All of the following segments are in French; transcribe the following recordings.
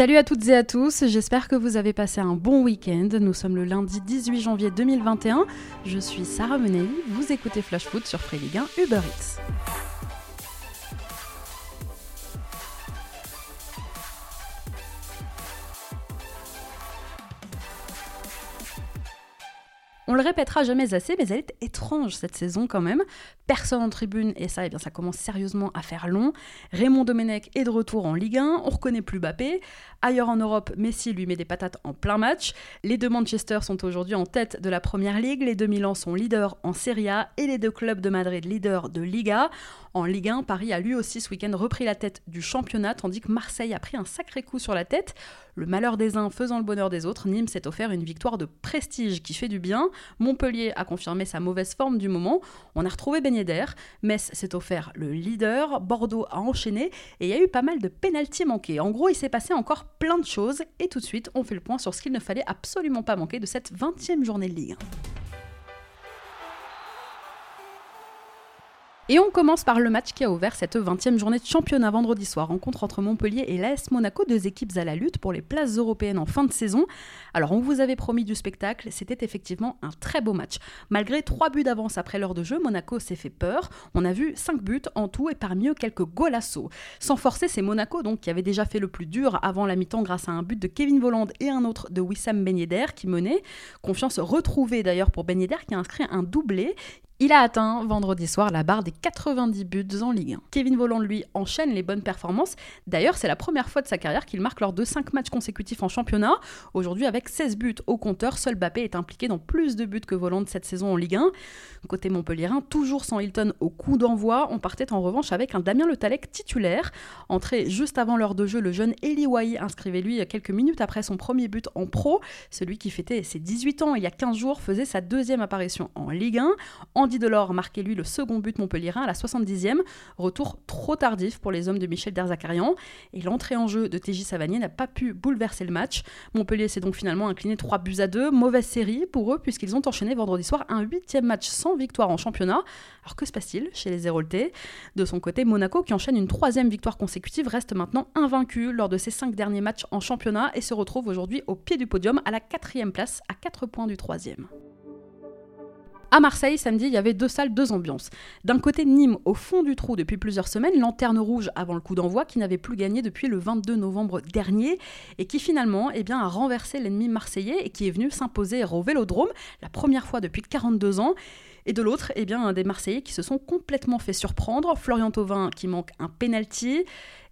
Salut à toutes et à tous, j'espère que vous avez passé un bon week-end. Nous sommes le lundi 18 janvier 2021. Je suis Sarah Menei, vous écoutez Flash Foot sur Free Ligue 1 Uber Eats. On le répétera jamais assez, mais elle est étrange cette saison quand même. Personne en tribune, et ça, eh bien, ça commence sérieusement à faire long. Raymond Domenech est de retour en Ligue 1, on reconnaît plus Bappé. Ailleurs en Europe, Messi lui met des patates en plein match. Les deux Manchester sont aujourd'hui en tête de la Première Ligue, les deux Milan sont leaders en Serie A et les deux clubs de Madrid leaders de Liga. En Ligue 1, Paris a lui aussi ce week-end repris la tête du championnat, tandis que Marseille a pris un sacré coup sur la tête. Le malheur des uns faisant le bonheur des autres, Nîmes s'est offert une victoire de prestige qui fait du bien. Montpellier a confirmé sa mauvaise forme du moment. On a retrouvé Ben. Metz s'est offert le leader. Bordeaux a enchaîné. Et il y a eu pas mal de pénalties manqués. En gros, il s'est passé encore plein de choses. Et tout de suite, on fait le point sur ce qu'il ne fallait absolument pas manquer de cette 20e journée de Ligue Et on commence par le match qui a ouvert cette 20e journée de championnat vendredi soir. Rencontre entre Montpellier et l'AS Monaco, deux équipes à la lutte pour les places européennes en fin de saison. Alors on vous avait promis du spectacle, c'était effectivement un très beau match. Malgré trois buts d'avance après l'heure de jeu, Monaco s'est fait peur. On a vu 5 buts en tout et parmi eux quelques golassos. Sans forcer, c'est Monaco donc qui avait déjà fait le plus dur avant la mi-temps grâce à un but de Kevin Volland et un autre de Wissam Ben qui menait. Confiance retrouvée d'ailleurs pour Ben qui a inscrit un doublé. Il a atteint vendredi soir la barre des 90 buts en Ligue 1. Kevin Volland, lui, enchaîne les bonnes performances. D'ailleurs, c'est la première fois de sa carrière qu'il marque lors de 5 matchs consécutifs en championnat. Aujourd'hui, avec 16 buts au compteur, seul Bappé est impliqué dans plus de buts que Volland cette saison en Ligue 1. Côté Montpellierin, toujours sans Hilton au coup d'envoi, on partait en revanche avec un Damien Le Talec titulaire. Entré juste avant l'heure de jeu, le jeune Eli Wai inscrivait lui quelques minutes après son premier but en pro. Celui qui fêtait ses 18 ans il y a 15 jours faisait sa deuxième apparition en Ligue 1. Andy Delors marquait lui le second but montpellierin à la 70e. Retour trop tardif pour les hommes de Michel Derzakarian. Et l'entrée en jeu de TJ Savanier n'a pas pu bouleverser le match. Montpellier s'est donc finalement incliné 3 buts à 2. Mauvaise série pour eux puisqu'ils ont enchaîné vendredi soir un huitième match sans victoire en championnat. Alors que se passe-t-il chez les Héroltais De son côté, Monaco, qui enchaîne une troisième victoire consécutive, reste maintenant invaincu lors de ses cinq derniers matchs en championnat et se retrouve aujourd'hui au pied du podium à la quatrième place à 4 points du troisième. À Marseille, samedi, il y avait deux salles, deux ambiances. D'un côté, Nîmes, au fond du trou depuis plusieurs semaines, lanterne rouge avant le coup d'envoi, qui n'avait plus gagné depuis le 22 novembre dernier, et qui finalement eh bien, a renversé l'ennemi marseillais et qui est venu s'imposer au Vélodrome, la première fois depuis 42 ans. Et de l'autre, eh bien, des Marseillais qui se sont complètement fait surprendre. Florian Thauvin qui manque un penalty.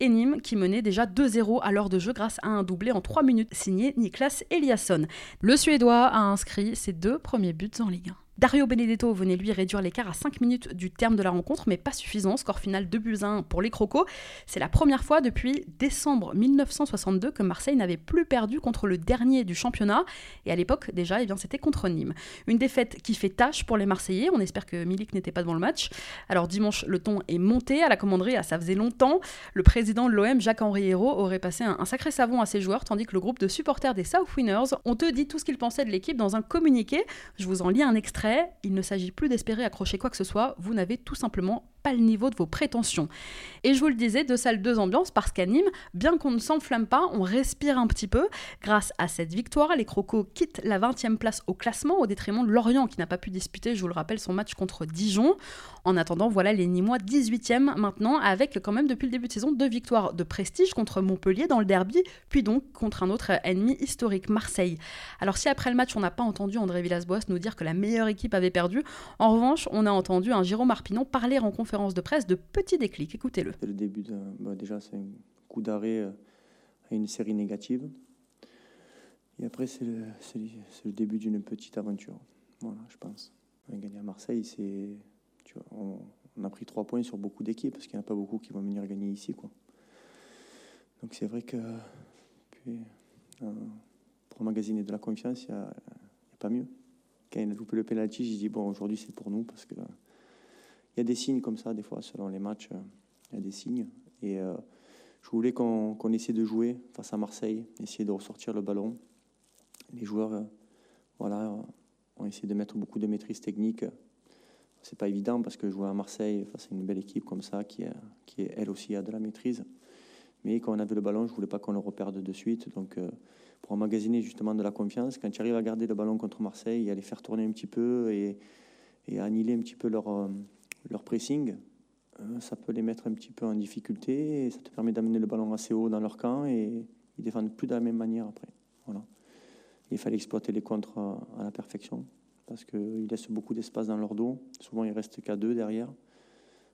Et Nîmes qui menait déjà 2-0 à l'heure de jeu grâce à un doublé en 3 minutes signé Niklas Eliasson. Le Suédois a inscrit ses deux premiers buts en Ligue 1. Dario Benedetto venait lui réduire l'écart à 5 minutes du terme de la rencontre, mais pas suffisant. Score final 2 buts 1 pour les Crocos. C'est la première fois depuis décembre 1962 que Marseille n'avait plus perdu contre le dernier du championnat. Et à l'époque, déjà, eh c'était contre Nîmes. Une défaite qui fait tâche pour les Marseillais. On espère que Milik n'était pas devant le match. Alors dimanche, le ton est monté à la commanderie. Ah, ça faisait longtemps. Le président de l'OM, Jacques-Henri Hérault, aurait passé un, un, sacré savon à ses joueurs, tandis que le groupe de supporters des South Winners ont eux dit tout ce qu'ils pensaient de l'équipe dans un communiqué. Je vous en lis un extrait il ne s'agit plus d'espérer accrocher quoi que ce soit, vous n'avez tout simplement pas le niveau de vos prétentions. Et je vous le disais, deux salles, deux ambiances, parce qu'à Nîmes, bien qu'on ne s'enflamme pas, on respire un petit peu. Grâce à cette victoire, les Crocos quittent la 20e place au classement au détriment de Lorient, qui n'a pas pu disputer, je vous le rappelle, son match contre Dijon. En attendant, voilà les Nîmois 18e maintenant, avec quand même depuis le début de saison deux victoires de prestige contre Montpellier dans le derby, puis donc contre un autre ennemi historique, Marseille. Alors si après le match, on n'a pas entendu André Villas-Boas nous dire que la meilleure équipe avait perdu, en revanche, on a entendu un Jérôme Arpinon parler en conférence de presse de petits déclics. Écoutez-le. C'est le début, de, bah, déjà, c'est un coup d'arrêt euh, à une série négative. Et après, c'est le, début d'une petite aventure. Voilà, je pense. Gagné à Marseille, c'est, on, a pris trois points sur beaucoup d'équipes parce qu'il n'y en a pas beaucoup qui vont venir gagner ici. Quoi. Donc c'est vrai que euh, pour magasiner de la confiance, il n'y a, a, pas mieux. Quand il a loupé le penalty, j'ai dit bon, aujourd'hui c'est pour nous parce que il y a des signes comme ça, des fois, selon les matchs, euh, il y a des signes. Et euh, je voulais qu'on essaie de jouer face à Marseille, essayer de ressortir le ballon. Les joueurs euh, voilà, ont essayé de mettre beaucoup de maîtrise technique. C'est pas évident parce que jouer à Marseille face à une belle équipe comme ça, qui, qui elle aussi a de la maîtrise. Mais quand on avait le ballon, je ne voulais pas qu'on le reperde de suite. Donc, pour emmagasiner justement de la confiance, quand tu arrives à garder le ballon contre Marseille, à les faire tourner un petit peu et, et annihiler un petit peu leur, leur pressing, euh, ça peut les mettre un petit peu en difficulté et ça te permet d'amener le ballon assez haut dans leur camp et ils défendent plus de la même manière après. Voilà. Il fallait exploiter les contres à, la perfection parce qu'ils laissent beaucoup d'espace dans leur dos. Souvent, il reste qu'à deux derrière.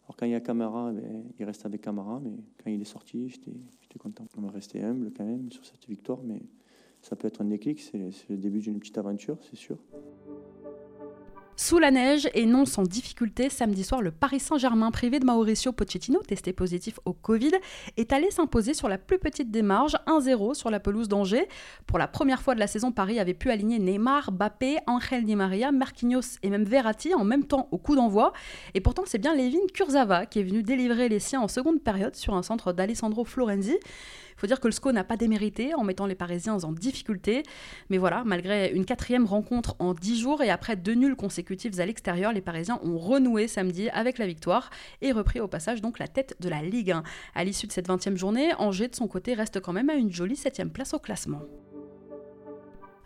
Alors quand il y a Camara, ben, il reste avec Camara, mais quand il est sorti, j'étais content. On va rester humble quand même sur cette victoire, mais ça peut être un déclic, c'est le début d'une petite aventure, c'est sûr. Sous la neige et non sans difficulté, samedi soir, le Paris Saint-Germain, privé de Mauricio Pochettino, testé positif au Covid, est allé s'imposer sur la plus petite marges, 1-0 sur la pelouse d'Angers. Pour la première fois de la saison, Paris avait pu aligner Neymar, Bappé, Angel Di Maria, Marquinhos et même Verratti en même temps au coup d'envoi. Et pourtant, c'est bien Levin Kurzava qui est venu délivrer les siens en seconde période sur un centre d'Alessandro Florenzi. Il faut dire que le SCO n'a pas démérité en mettant les Parisiens en difficulté. Mais voilà, malgré une quatrième rencontre en dix jours et après deux nuls consécutifs à l'extérieur, les Parisiens ont renoué samedi avec la victoire et repris au passage donc la tête de la Ligue 1. À l'issue de cette 20e journée, Angers de son côté reste quand même à une jolie septième place au classement.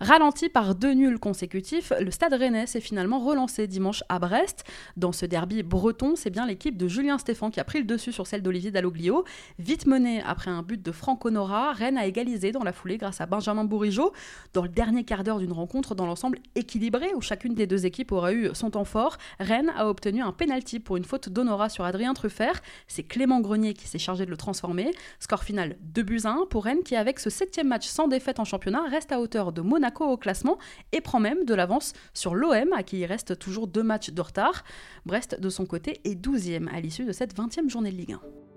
Ralenti par deux nuls consécutifs, le Stade Rennais s'est finalement relancé dimanche à Brest. Dans ce derby breton, c'est bien l'équipe de Julien Stéphan qui a pris le dessus sur celle d'Olivier Dalloglio. Vite menée après un but de Franck Honora, Rennes a égalisé dans la foulée grâce à Benjamin Bourigeau. Dans le dernier quart d'heure d'une rencontre dans l'ensemble équilibré où chacune des deux équipes aura eu son temps fort, Rennes a obtenu un penalty pour une faute d'Honora sur Adrien Truffert. C'est Clément Grenier qui s'est chargé de le transformer. Score final 2 buts 1 pour Rennes qui avec ce septième match sans défaite en championnat reste à hauteur de Monaco au classement et prend même de l'avance sur l'OM, à qui il reste toujours deux matchs de retard. Brest, de son côté, est 12e à l'issue de cette 20e journée de Ligue 1.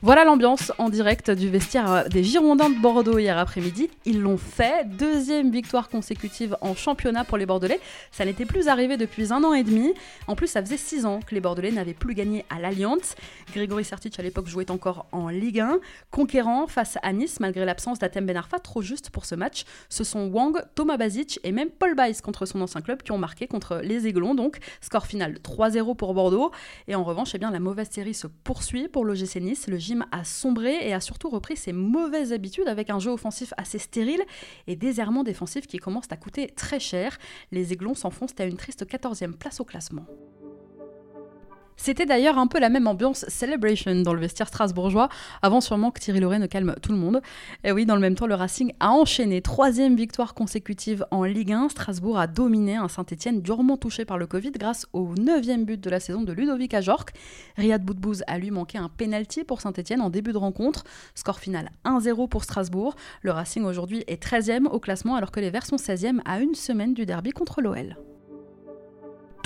Voilà l'ambiance en direct du vestiaire des Girondins de Bordeaux hier après-midi. Ils l'ont fait. Deuxième victoire consécutive en championnat pour les Bordelais. Ça n'était plus arrivé depuis un an et demi. En plus, ça faisait six ans que les Bordelais n'avaient plus gagné à l'Alliance. Grégory Sertic à l'époque jouait encore en Ligue 1. Conquérant face à Nice, malgré l'absence d'Atem Benarfa, trop juste pour ce match. Ce sont Wang, Thomas Bazic et même Paul Bice contre son ancien club qui ont marqué contre les Aiglons. Donc, score final 3-0 pour Bordeaux. Et en revanche, eh bien, la mauvaise série se poursuit pour l'OGC Nice. A sombré et a surtout repris ses mauvaises habitudes avec un jeu offensif assez stérile et des errements défensifs qui commencent à coûter très cher. Les Aiglons s'enfoncent à une triste 14e place au classement. C'était d'ailleurs un peu la même ambiance celebration dans le vestiaire strasbourgeois, avant sûrement que Thierry Loret ne calme tout le monde. Et oui, dans le même temps, le Racing a enchaîné troisième victoire consécutive en Ligue 1. Strasbourg a dominé un Saint-Etienne durement touché par le Covid grâce au neuvième but de la saison de Ludovic Ajorc. Riyad Boudbouz a lui manqué un penalty pour Saint-Etienne en début de rencontre. Score final 1-0 pour Strasbourg. Le Racing aujourd'hui est 13e au classement alors que les Verts sont 16e à une semaine du derby contre l'OL.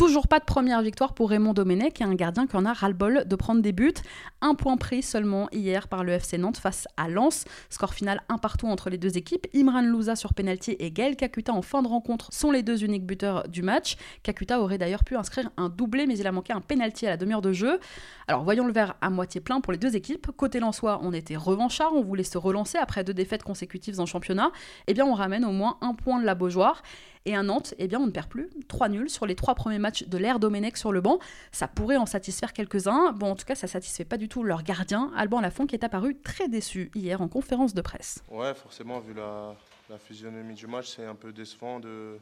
Toujours pas de première victoire pour Raymond Domenech, un gardien qui en a ras-le-bol de prendre des buts. Un point pris seulement hier par le FC Nantes face à Lens. Score final un partout entre les deux équipes. Imran Louza sur penalty et Gaël Kakuta en fin de rencontre sont les deux uniques buteurs du match. Kakuta aurait d'ailleurs pu inscrire un doublé, mais il a manqué un penalty à la demi-heure de jeu. Alors voyons le verre à moitié plein pour les deux équipes. Côté Lensois, on était revanchards, on voulait se relancer après deux défaites consécutives en championnat. Eh bien, on ramène au moins un point de la Beaujoire. Et à Nantes, eh bien, on ne perd plus. 3 nuls sur les trois premiers matchs de l'ère Domenech sur le banc. Ça pourrait en satisfaire quelques-uns. Bon, en tout cas, ça satisfait pas du tout leur gardien, Alban Lafont, qui est apparu très déçu hier en conférence de presse. Ouais, forcément, vu la, physionomie du match, c'est un peu décevant de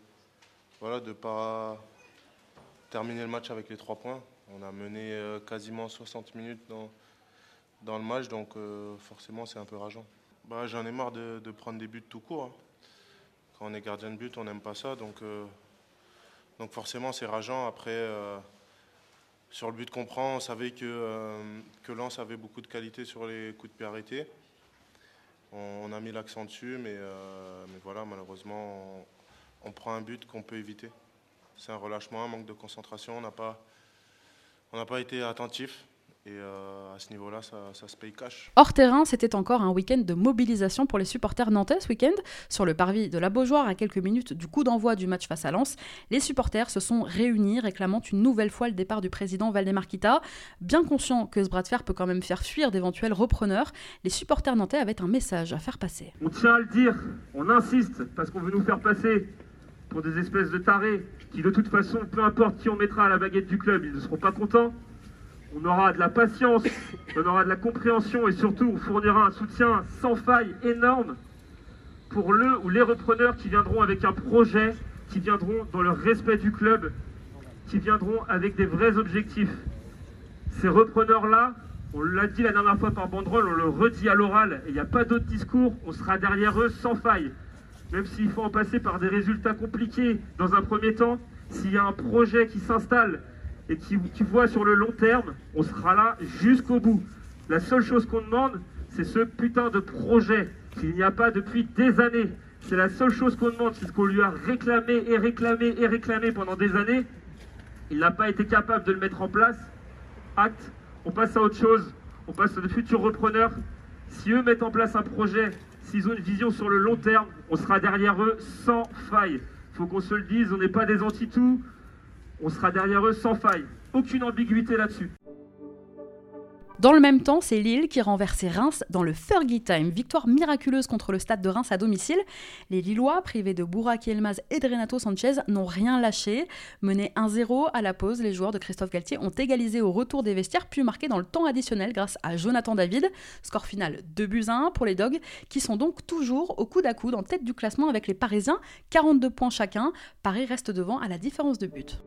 voilà de pas terminer le match avec les trois points. On a mené euh, quasiment 60 minutes dans, dans le match, donc euh, forcément c'est un peu rageant. Bah, J'en ai marre de, prendre des buts tout court. Hein on est gardien de but, on n'aime pas ça. Donc, euh, donc forcément, c'est rageant. Après, euh, sur le but qu'on prend, on savait que, euh, que Lens avait beaucoup de qualité sur les coups de pied arrêtés. On, a mis l'accent dessus, mais, mais voilà, malheureusement, on, prend un but qu'on peut éviter. C'est un relâchement, un manque de concentration. On n'a pas, on pas été attentif. Et euh, à ce niveau-là, ça, se paye cash. Hors terrain, c'était encore un week-end de mobilisation pour les supporters nantais ce week-end. Sur le parvis de la Beaujoire, à quelques minutes du coup d'envoi du match face à Lens, les supporters se sont réunis réclamant une nouvelle fois le départ du président Valdemar Kita. Bien conscient que ce bras de fer peut quand même faire fuir d'éventuels repreneurs, les supporters nantais avaient un message à faire passer. On tient à le dire, on insiste parce qu'on veut nous faire passer pour des espèces de tarés qui de toute façon, peu importe qui on mettra à la baguette du club, ils ne seront pas contents. On aura de la patience, on aura de la compréhension et surtout on fournira un soutien sans faille énorme pour le ou les repreneurs qui viendront avec un projet, qui viendront dans le respect du club, qui viendront avec des vrais objectifs. Ces repreneurs-là, on l'a dit la dernière fois par banderole, on le redit à l'oral, et il n'y a pas d'autre discours, on sera derrière eux sans faille. Même s'il faut en passer par des résultats compliqués dans un premier temps, s'il y a un projet qui s'installe et qui, qui voit sur le long terme, on sera là jusqu'au bout. La seule chose qu'on demande, c'est ce putain de projet qu'il n'y a pas depuis des années. C'est la seule chose qu'on demande, c'est ce qu'on lui a réclamé et réclamé et réclamé pendant des années. Il n'a pas été capable de le mettre en place. Acte, on passe à autre chose, on passe à de futurs repreneurs. Si eux mettent en place un projet, s'ils ont une vision sur le long terme, on sera derrière eux sans faille. Il faut qu'on se le dise, on n'est pas des anti-tout, on sera derrière eux sans faille. Aucune ambiguïté là-dessus. Dans le même temps, c'est Lille qui renversait Reims dans le Fergie Time. Victoire miraculeuse contre le stade de Reims à domicile. Les Lillois, privés de Burak Yilmaz et de Renato Sanchez, n'ont rien lâché. Menés 1-0 à la pause, les joueurs de Christophe Galtier ont égalisé au retour des vestiaires, puis marqué dans le temps additionnel grâce à Jonathan David. Score final 2 buts à 1 pour les Dogs, qui sont donc toujours au coude à coude en tête du classement avec les Parisiens, 42 points chacun. Paris reste devant à la différence de but.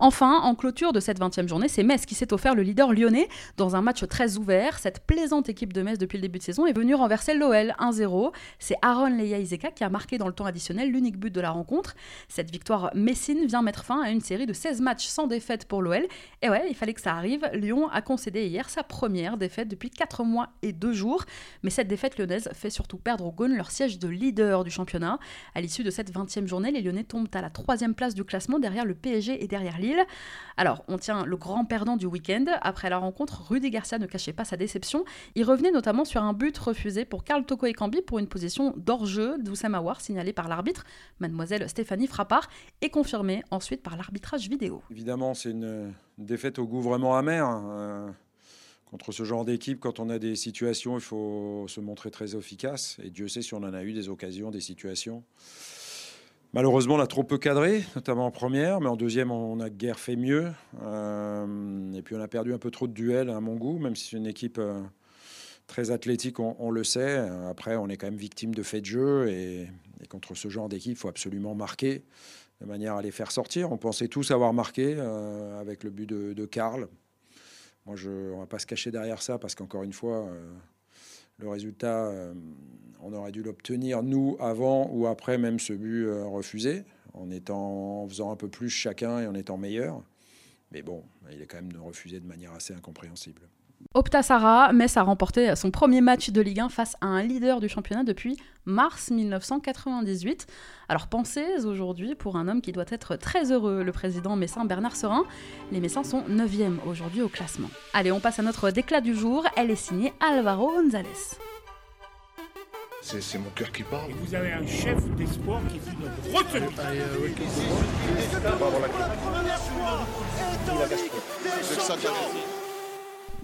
Enfin, en clôture de cette 20e journée, c'est Metz qui s'est offert le leader lyonnais dans un match très ouvert. Cette plaisante équipe de Metz depuis le début de saison est venue renverser l'OL 1-0. C'est Aaron Leia Iseka qui a marqué dans le temps additionnel l'unique but de la rencontre. Cette victoire messine vient mettre fin à une série de 16 matchs sans défaite pour l'OL. Et ouais, il fallait que ça arrive. Lyon a concédé hier sa première défaite depuis 4 mois et 2 jours. Mais cette défaite lyonnaise fait surtout perdre aux Gaunes leur siège de leader du championnat. À l'issue de cette 20e journée, les Lyonnais tombent à la troisième place du classement derrière le PSG et derrière Lille. Alors, on tient le grand perdant du week-end. Après la rencontre, Rudy Garcia ne cachait pas sa déception. Il revenait notamment sur un but refusé pour Karl Toko Ekambi pour une position d'hors-jeu d'Oussem Aouar signalée par l'arbitre, mademoiselle Stéphanie Frappard, et confirmée ensuite par l'arbitrage vidéo. Évidemment, c'est une défaite au goût vraiment amer. Euh, contre ce genre d'équipe, quand on a des situations, il faut se montrer très efficace. Et Dieu sait si on en a eu des occasions, des situations. Malheureusement, on a trop peu cadré, notamment en première, mais en deuxième, on a guère fait mieux. Euh, et puis, on a perdu un peu trop de duels à mon goût, même si c'est une équipe euh, très athlétique, on, le sait. Après, on est quand même victime de faits de jeu, et, contre ce genre d'équipe, il faut absolument marquer de manière à les faire sortir. On pensait tous avoir marqué euh, avec le but de, Karl. Moi, je, on ne va pas se cacher derrière ça, parce qu'encore une fois, le résultat on aurait dû l'obtenir, nous, avant ou après même ce but euh, refusé, en, étant, en faisant un peu plus chacun et en étant meilleur. Mais bon, il est quand même refusé de manière assez incompréhensible. Opta Sarah, Metz a remporté son premier match de Ligue 1 face à un leader du championnat depuis mars 1998. Alors pensez aujourd'hui pour un homme qui doit être très heureux, le président messin Bernard Serin. Les Messins sont 9e aujourd'hui au classement. Allez, on passe à notre déclat du jour. Elle est signée Alvaro González. C'est mon cœur qui parle. vous avez un chef d'espoir qui est une retenue.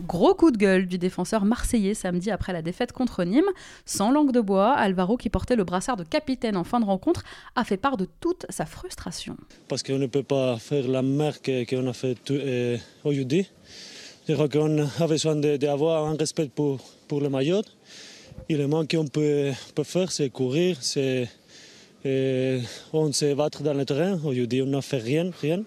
Gros coup de gueule du défenseur marseillais samedi après la défaite contre Nîmes. Sans langue de bois, Alvaro, qui portait le brassard de capitaine en fin de rencontre, a fait part de toute sa frustration. Parce qu'on ne peut pas faire la marque qu'on a fait euh, aujourd'hui. Je crois qu'on a besoin d'avoir un respect pour, pour le maillot. Et le moins qu'on peut, peut, faire, c'est courir, c'est on se battre dans le terrain. Aujourd'hui, on n'a fait rien, rien.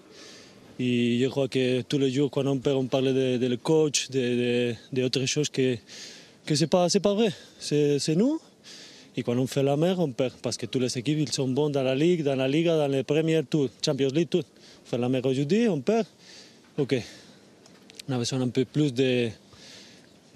Et je crois que tous les jours, quand on, peut, on parle de, coach, de, de, de choses que, que ce n'est pas, pas vrai. C'est nous. Et quand on fait la mer, on perd. Parce que toutes les équipes ils sont bons dans la Ligue, dans la Liga, dans les premières, tout, Champions League, tout. On fait la mer aujourd'hui, on perd. OK. On a besoin un peu plus de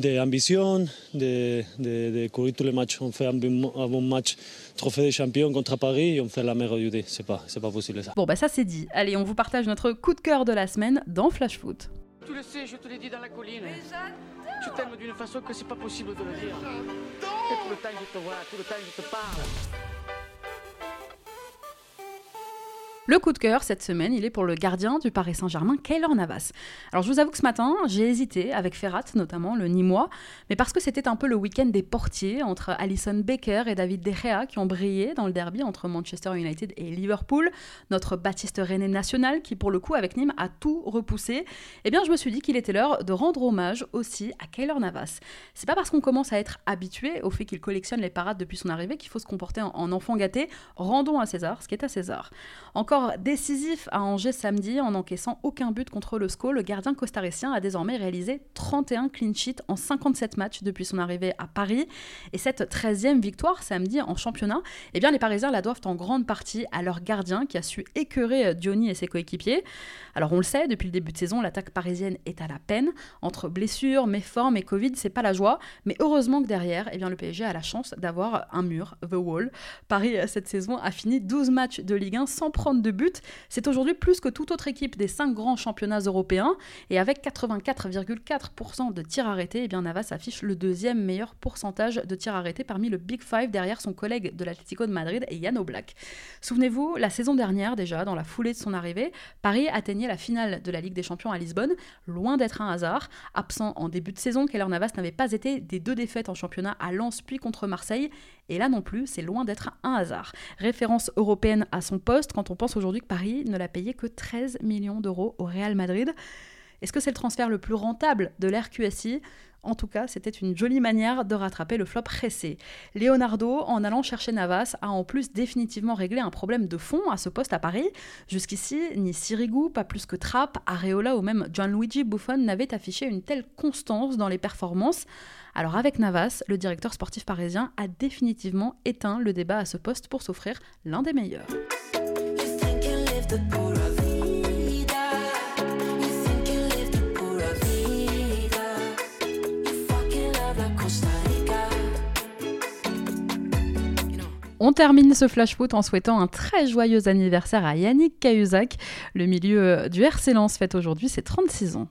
d'ambition, de, de, de, courir tous les matchs. On fait un bon, un bon match trophée des champions contre Paris et on fait la meilleure UD. C'est pas, c'est pas possible ça. Bon, bah ça c'est dit. Allez, on vous partage notre coup de cœur de la semaine dans Flash Foot. Tu le sais, je te l'ai dit dans la colline. Tu t'aimes d'une façon que c'est pas possible de le dire. Et tout le temps je te vois, tout le temps je te parle. Le coup de cœur cette semaine, il est pour le gardien du Paris Saint-Germain, Keylor Navas. Alors je vous avoue que ce matin, j'ai hésité avec Ferrat notamment, le Nîmois, mais parce que c'était un peu le week-end des portiers entre Alison Baker et David De Gea qui ont brillé dans le derby entre Manchester United et Liverpool, notre Baptiste René national qui pour le coup avec Nîmes a tout repoussé. Eh bien je me suis dit qu'il était l'heure de rendre hommage aussi à Keylor Navas. C'est pas parce qu'on commence à être habitué au fait qu'il collectionne les parades depuis son arrivée qu'il faut se comporter en, enfant gâté. Rendons à César ce qui est à César. Décisif à Angers samedi en n'encaissant aucun but contre le SCO, le gardien costaricien a désormais réalisé 31 clean sheets en 57 matchs depuis son arrivée à Paris. Et cette 13e victoire samedi en championnat, eh bien les Parisiens la doivent en grande partie à leur gardien qui a su écœurer Diony et ses coéquipiers. Alors on le sait, depuis le début de saison, l'attaque parisienne est à la peine. Entre blessures, méformes et Covid, c'est pas la joie. Mais heureusement que derrière, eh bien, le PSG a la chance d'avoir un mur, The Wall. Paris, cette saison, a fini 12 matchs de Ligue 1 sans prendre de but. C'est aujourd'hui plus que toute autre équipe des 5 grands championnats européens. Et avec 84,4% de tirs arrêtés, eh bien, Navas affiche le deuxième meilleur pourcentage de tirs arrêtés parmi le Big Five derrière son collègue de l'Atlético de Madrid, Yann Oblak. Souvenez-vous, la saison dernière déjà, dans la foulée de son arrivée, Paris atteignait la finale de la Ligue des Champions à Lisbonne, loin d'être un hasard. Absent en début de saison, Keller Navas n'avait pas été des deux défaites en championnat à Lens puis contre Marseille. Et là non plus, c'est loin d'être un hasard. Référence européenne à son poste quand on pense aujourd'hui que Paris ne l'a payé que 13 millions d'euros au Real Madrid. Est-ce que c'est le transfert le plus rentable de l'RQSI en tout cas, c'était une jolie manière de rattraper le flop pressé. Leonardo, en allant chercher Navas, a en plus définitivement réglé un problème de fond à ce poste à Paris. Jusqu'ici, ni Sirigu, pas plus que Trapp, Areola ou même Gianluigi Buffon n'avaient affiché une telle constance dans les performances. Alors avec Navas, le directeur sportif parisien a définitivement éteint le débat à ce poste pour s'offrir l'un des meilleurs. On termine ce flash foot en souhaitant un très joyeux anniversaire à Yannick Cahuzac. Le milieu du RC Lens fête aujourd'hui ses 36 ans.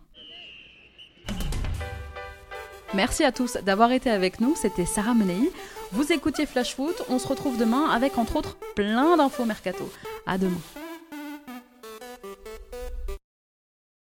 Merci à tous d'avoir été avec nous, c'était Sarah Menei. Vous écoutiez Flash Foot, on se retrouve demain avec entre autres plein d'infos mercato. À demain.